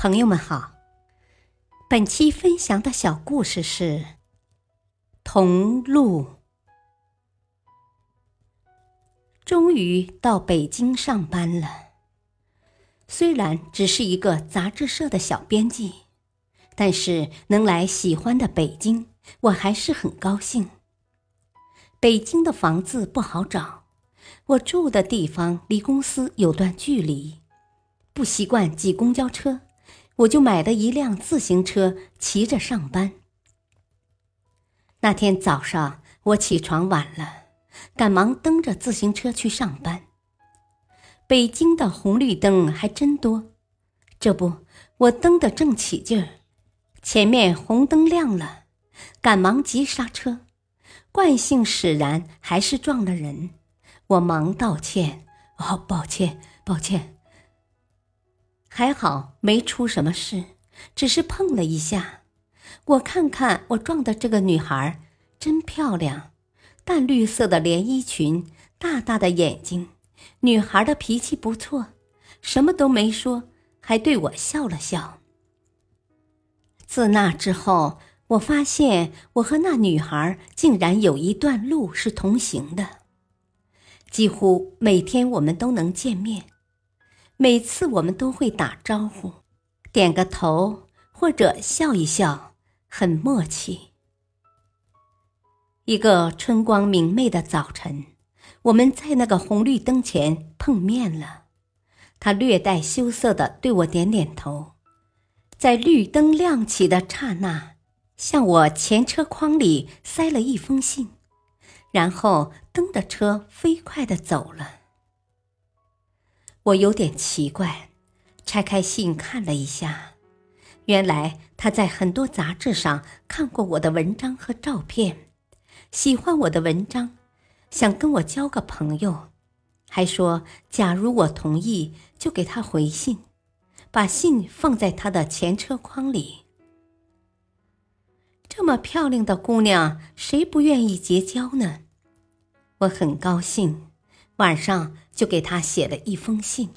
朋友们好，本期分享的小故事是《同路》。终于到北京上班了，虽然只是一个杂志社的小编辑，但是能来喜欢的北京，我还是很高兴。北京的房子不好找，我住的地方离公司有段距离，不习惯挤公交车。我就买了一辆自行车，骑着上班。那天早上我起床晚了，赶忙蹬着自行车去上班。北京的红绿灯还真多，这不，我蹬得正起劲儿，前面红灯亮了，赶忙急刹车，惯性使然，还是撞了人。我忙道歉：“哦，抱歉，抱歉。”还好没出什么事，只是碰了一下。我看看我撞的这个女孩，真漂亮，淡绿色的连衣裙，大大的眼睛。女孩的脾气不错，什么都没说，还对我笑了笑。自那之后，我发现我和那女孩竟然有一段路是同行的，几乎每天我们都能见面。每次我们都会打招呼，点个头或者笑一笑，很默契。一个春光明媚的早晨，我们在那个红绿灯前碰面了。他略带羞涩的对我点点头，在绿灯亮起的刹那，向我前车筐里塞了一封信，然后蹬着车飞快的走了。我有点奇怪，拆开信看了一下，原来他在很多杂志上看过我的文章和照片，喜欢我的文章，想跟我交个朋友，还说假如我同意，就给他回信，把信放在他的前车筐里。这么漂亮的姑娘，谁不愿意结交呢？我很高兴。晚上就给他写了一封信。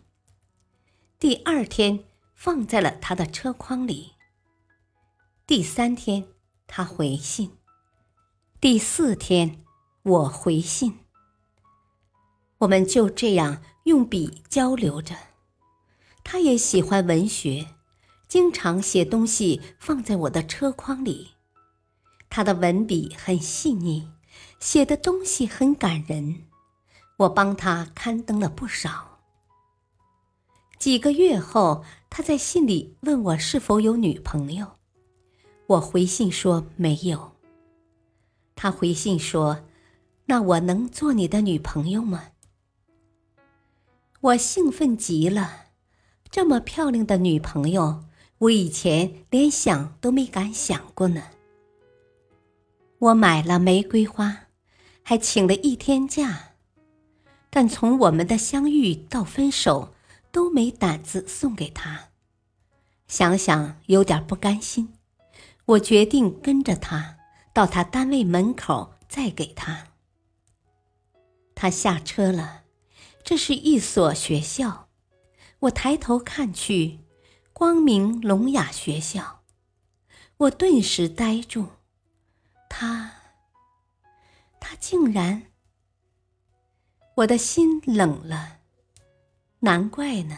第二天放在了他的车筐里。第三天他回信。第四天我回信。我们就这样用笔交流着。他也喜欢文学，经常写东西放在我的车筐里。他的文笔很细腻，写的东西很感人。我帮他刊登了不少。几个月后，他在信里问我是否有女朋友，我回信说没有。他回信说：“那我能做你的女朋友吗？”我兴奋极了，这么漂亮的女朋友，我以前连想都没敢想过呢。我买了玫瑰花，还请了一天假。但从我们的相遇到分手，都没胆子送给他。想想有点不甘心，我决定跟着他到他单位门口再给他。他下车了，这是一所学校。我抬头看去，光明聋哑学校。我顿时呆住，他，他竟然。我的心冷了，难怪呢。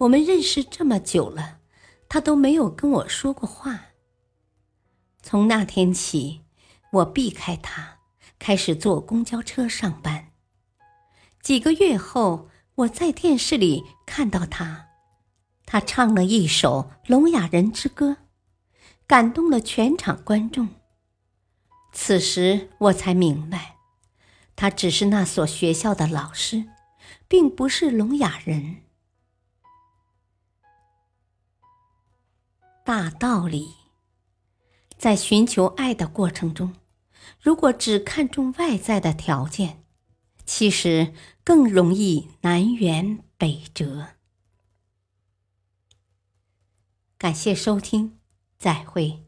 我们认识这么久了，他都没有跟我说过话。从那天起，我避开他，开始坐公交车上班。几个月后，我在电视里看到他，他唱了一首《聋哑人之歌》，感动了全场观众。此时我才明白。他只是那所学校的老师，并不是聋哑人。大道理，在寻求爱的过程中，如果只看重外在的条件，其实更容易南辕北辙。感谢收听，再会。